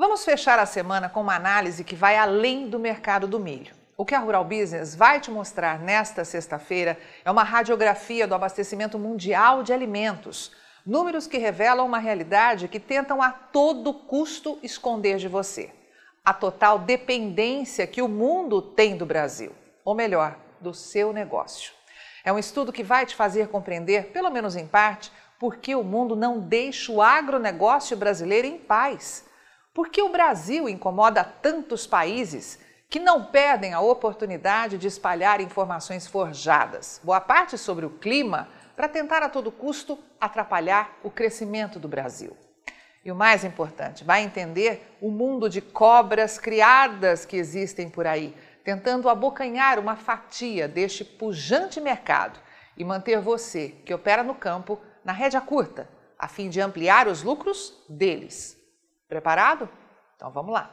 Vamos fechar a semana com uma análise que vai além do mercado do milho. O que a Rural Business vai te mostrar nesta sexta-feira é uma radiografia do abastecimento mundial de alimentos. Números que revelam uma realidade que tentam a todo custo esconder de você. A total dependência que o mundo tem do Brasil, ou melhor, do seu negócio. É um estudo que vai te fazer compreender, pelo menos em parte, por que o mundo não deixa o agronegócio brasileiro em paz. Por que o Brasil incomoda tantos países que não perdem a oportunidade de espalhar informações forjadas, boa parte sobre o clima, para tentar a todo custo atrapalhar o crescimento do Brasil? E o mais importante, vai entender o mundo de cobras criadas que existem por aí, tentando abocanhar uma fatia deste pujante mercado e manter você, que opera no campo, na rédea curta, a fim de ampliar os lucros deles. Preparado? Então vamos lá.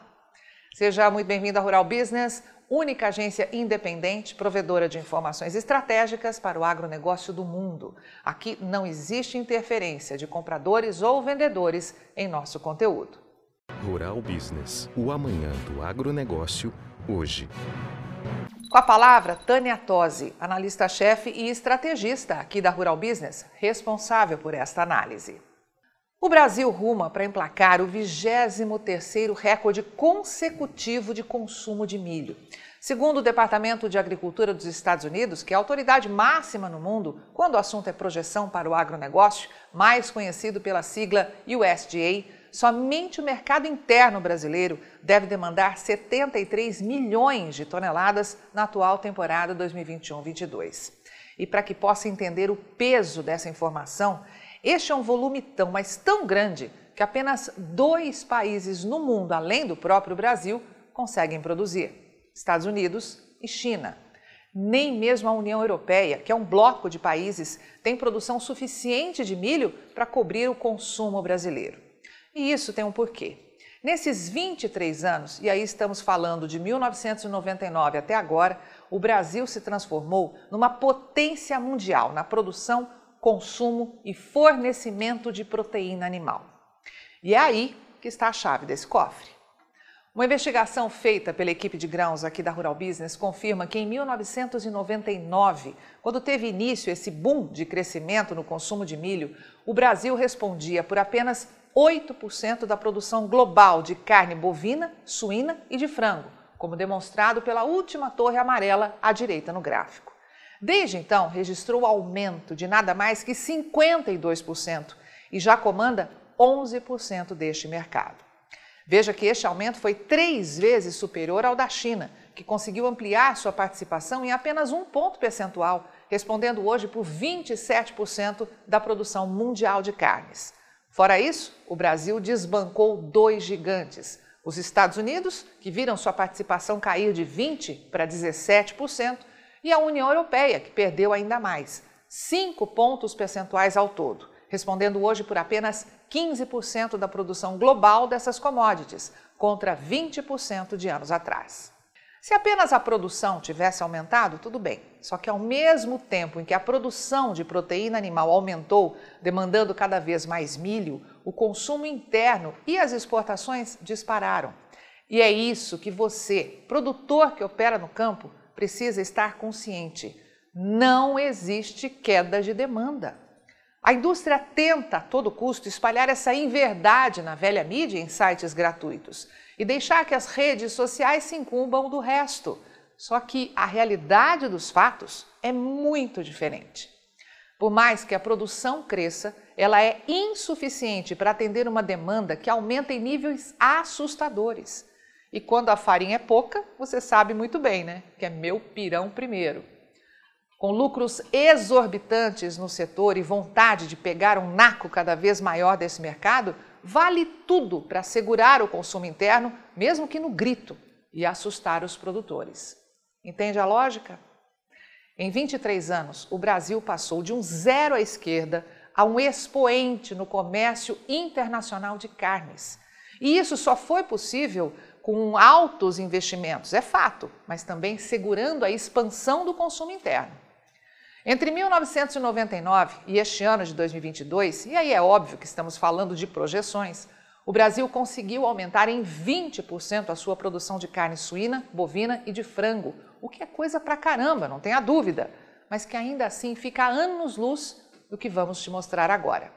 Seja muito bem-vindo à Rural Business, única agência independente, provedora de informações estratégicas para o agronegócio do mundo. Aqui não existe interferência de compradores ou vendedores em nosso conteúdo. Rural Business, o amanhã do agronegócio, hoje. Com a palavra, Tânia Tosi, analista-chefe e estrategista aqui da Rural Business, responsável por esta análise. O Brasil ruma para emplacar o 23º recorde consecutivo de consumo de milho. Segundo o Departamento de Agricultura dos Estados Unidos, que é a autoridade máxima no mundo quando o assunto é projeção para o agronegócio, mais conhecido pela sigla USDA, somente o mercado interno brasileiro deve demandar 73 milhões de toneladas na atual temporada 2021-22. E para que possa entender o peso dessa informação, este é um volume tão, mas tão grande que apenas dois países no mundo, além do próprio Brasil, conseguem produzir: Estados Unidos e China. Nem mesmo a União Europeia, que é um bloco de países, tem produção suficiente de milho para cobrir o consumo brasileiro. E isso tem um porquê. Nesses 23 anos, e aí estamos falando de 1999 até agora, o Brasil se transformou numa potência mundial na produção consumo e fornecimento de proteína animal. E é aí que está a chave desse cofre. Uma investigação feita pela equipe de grãos aqui da Rural Business confirma que em 1999, quando teve início esse boom de crescimento no consumo de milho, o Brasil respondia por apenas 8% da produção global de carne bovina, suína e de frango, como demonstrado pela última torre amarela à direita no gráfico. Desde então, registrou aumento de nada mais que 52% e já comanda 11% deste mercado. Veja que este aumento foi três vezes superior ao da China, que conseguiu ampliar sua participação em apenas um ponto percentual, respondendo hoje por 27% da produção mundial de carnes. Fora isso, o Brasil desbancou dois gigantes: os Estados Unidos, que viram sua participação cair de 20% para 17%, e a União Europeia, que perdeu ainda mais, 5 pontos percentuais ao todo, respondendo hoje por apenas 15% da produção global dessas commodities, contra 20% de anos atrás. Se apenas a produção tivesse aumentado, tudo bem. Só que ao mesmo tempo em que a produção de proteína animal aumentou, demandando cada vez mais milho, o consumo interno e as exportações dispararam. E é isso que você, produtor que opera no campo, precisa estar consciente: não existe queda de demanda. A indústria tenta a todo custo espalhar essa inverdade na velha mídia em sites gratuitos e deixar que as redes sociais se incumbam do resto. Só que a realidade dos fatos é muito diferente. Por mais que a produção cresça, ela é insuficiente para atender uma demanda que aumenta em níveis assustadores. E quando a farinha é pouca, você sabe muito bem, né? Que é meu pirão primeiro. Com lucros exorbitantes no setor e vontade de pegar um naco cada vez maior desse mercado, vale tudo para segurar o consumo interno, mesmo que no grito, e assustar os produtores. Entende a lógica? Em 23 anos, o Brasil passou de um zero à esquerda a um expoente no comércio internacional de carnes. E isso só foi possível com altos investimentos, é fato, mas também segurando a expansão do consumo interno. Entre 1999 e este ano de 2022, e aí é óbvio que estamos falando de projeções, O Brasil conseguiu aumentar em 20% a sua produção de carne suína, bovina e de frango, o que é coisa pra caramba, não tenha dúvida, mas que ainda assim fica anos-luz do que vamos te mostrar agora.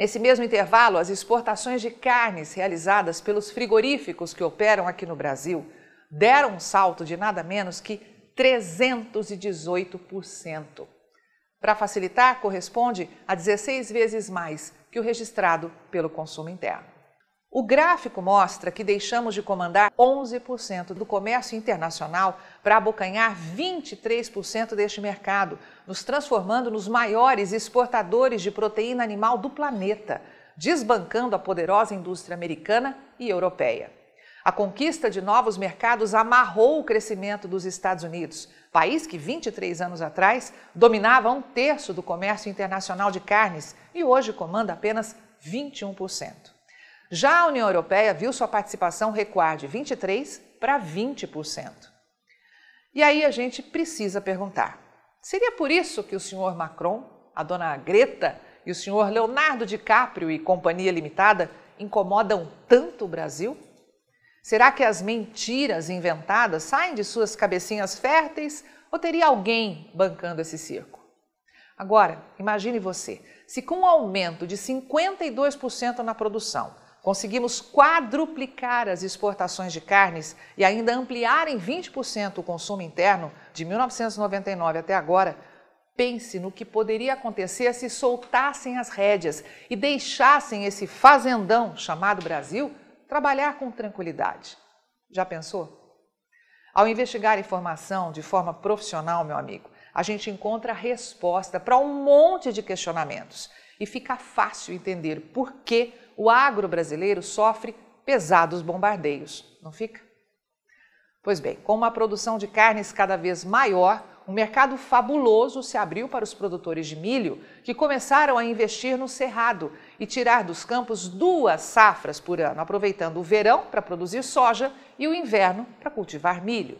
Nesse mesmo intervalo, as exportações de carnes realizadas pelos frigoríficos que operam aqui no Brasil deram um salto de nada menos que 318%. Para facilitar, corresponde a 16 vezes mais que o registrado pelo consumo interno. O gráfico mostra que deixamos de comandar 11% do comércio internacional para abocanhar 23% deste mercado, nos transformando nos maiores exportadores de proteína animal do planeta, desbancando a poderosa indústria americana e europeia. A conquista de novos mercados amarrou o crescimento dos Estados Unidos, país que 23 anos atrás dominava um terço do comércio internacional de carnes e hoje comanda apenas 21%. Já a União Europeia viu sua participação recuar de 23% para 20%. E aí a gente precisa perguntar: seria por isso que o senhor Macron, a dona Greta e o senhor Leonardo DiCaprio e Companhia Limitada incomodam tanto o Brasil? Será que as mentiras inventadas saem de suas cabecinhas férteis ou teria alguém bancando esse circo? Agora, imagine você, se com um aumento de 52% na produção, conseguimos quadruplicar as exportações de carnes e ainda ampliar em 20% o consumo interno de 1999 até agora, pense no que poderia acontecer se soltassem as rédeas e deixassem esse fazendão chamado Brasil trabalhar com tranquilidade. Já pensou? Ao investigar informação de forma profissional, meu amigo, a gente encontra resposta para um monte de questionamentos e fica fácil entender por que o agro brasileiro sofre pesados bombardeios, não fica? Pois bem, com uma produção de carnes cada vez maior, um mercado fabuloso se abriu para os produtores de milho que começaram a investir no cerrado e tirar dos campos duas safras por ano, aproveitando o verão para produzir soja e o inverno para cultivar milho.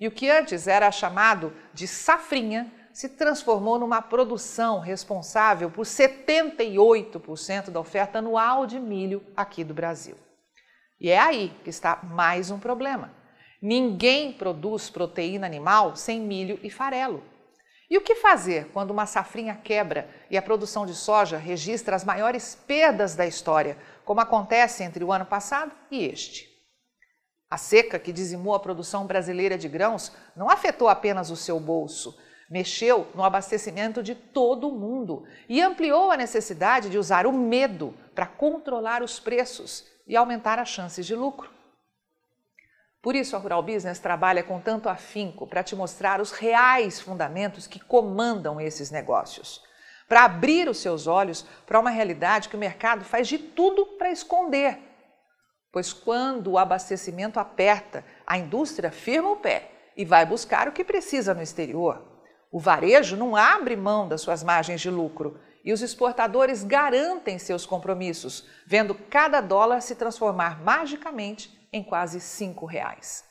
E o que antes era chamado de safrinha se transformou numa produção responsável por 78% da oferta anual de milho aqui do Brasil. E é aí que está mais um problema. Ninguém produz proteína animal sem milho e farelo. E o que fazer quando uma safrinha quebra e a produção de soja registra as maiores perdas da história, como acontece entre o ano passado e este? A seca que dizimou a produção brasileira de grãos não afetou apenas o seu bolso, mexeu no abastecimento de todo o mundo e ampliou a necessidade de usar o medo para controlar os preços e aumentar as chances de lucro. Por isso, a Rural Business trabalha com tanto afinco para te mostrar os reais fundamentos que comandam esses negócios. Para abrir os seus olhos para uma realidade que o mercado faz de tudo para esconder. Pois quando o abastecimento aperta, a indústria firma o pé e vai buscar o que precisa no exterior. O varejo não abre mão das suas margens de lucro e os exportadores garantem seus compromissos, vendo cada dólar se transformar magicamente em quase cinco reais.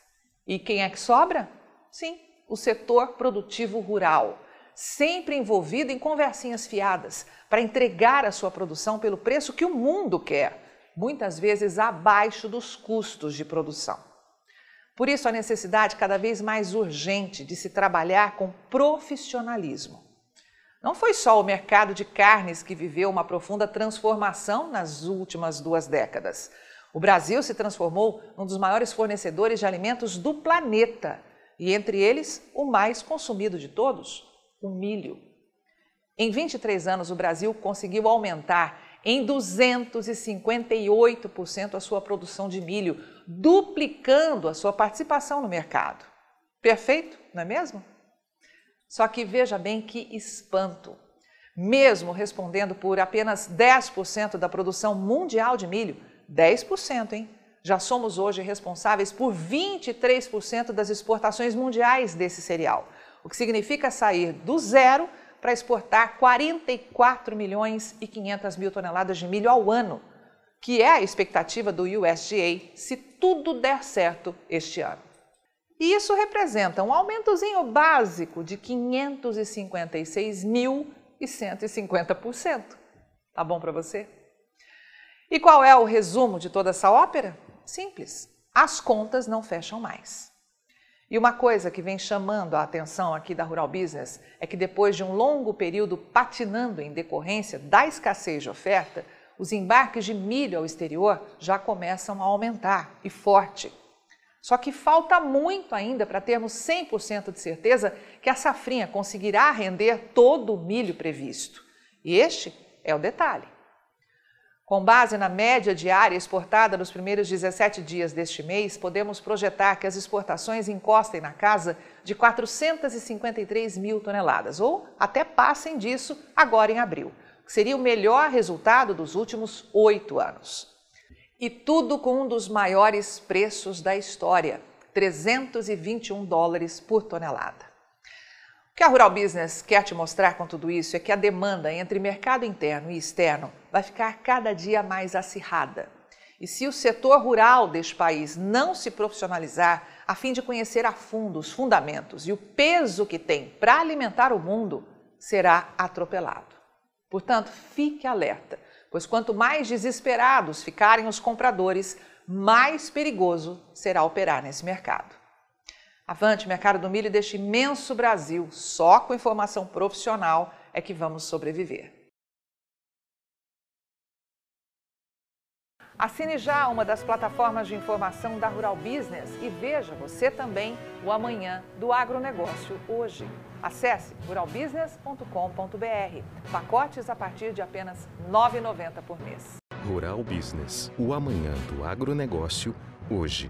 E quem é que sobra? Sim, o setor produtivo rural, sempre envolvido em conversinhas fiadas para entregar a sua produção pelo preço que o mundo quer, muitas vezes abaixo dos custos de produção. Por isso, a necessidade cada vez mais urgente de se trabalhar com profissionalismo. Não foi só o mercado de carnes que viveu uma profunda transformação nas últimas duas décadas. O Brasil se transformou num dos maiores fornecedores de alimentos do planeta e, entre eles, o mais consumido de todos, o milho. Em 23 anos, o Brasil conseguiu aumentar em 258% a sua produção de milho, duplicando a sua participação no mercado. Perfeito, não é mesmo? Só que veja bem que espanto. Mesmo respondendo por apenas 10% da produção mundial de milho, 10%, hein? Já somos hoje responsáveis por 23% das exportações mundiais desse cereal, o que significa sair do zero para exportar 44 milhões e 500 mil toneladas de milho ao ano, que é a expectativa do USDA se tudo der certo este ano. E isso representa um aumentozinho básico de 556.150%. Tá bom para você? E qual é o resumo de toda essa ópera? Simples: as contas não fecham mais. E uma coisa que vem chamando a atenção aqui da Rural Business é que depois de um longo período patinando em decorrência da escassez de oferta, os embarques de milho ao exterior já começam a aumentar e forte. Só que falta muito ainda para termos 100% de certeza que a safrinha conseguirá render todo o milho previsto. E este é o detalhe. Com base na média diária exportada nos primeiros 17 dias deste mês, podemos projetar que as exportações encostem na casa de 453 mil toneladas, ou até passem disso agora em abril, que seria o melhor resultado dos últimos oito anos. E tudo com um dos maiores preços da história, 321 dólares por tonelada. O que a Rural Business quer te mostrar com tudo isso é que a demanda entre mercado interno e externo vai ficar cada dia mais acirrada. E se o setor rural deste país não se profissionalizar a fim de conhecer a fundo os fundamentos e o peso que tem para alimentar o mundo, será atropelado. Portanto, fique alerta, pois quanto mais desesperados ficarem os compradores, mais perigoso será operar nesse mercado. Avante, mercado do milho deste imenso Brasil, só com informação profissional é que vamos sobreviver. Assine já uma das plataformas de informação da Rural Business e veja você também o amanhã do agronegócio hoje. Acesse ruralbusiness.com.br. Pacotes a partir de apenas R$ 9,90 por mês. Rural Business, o amanhã do agronegócio hoje.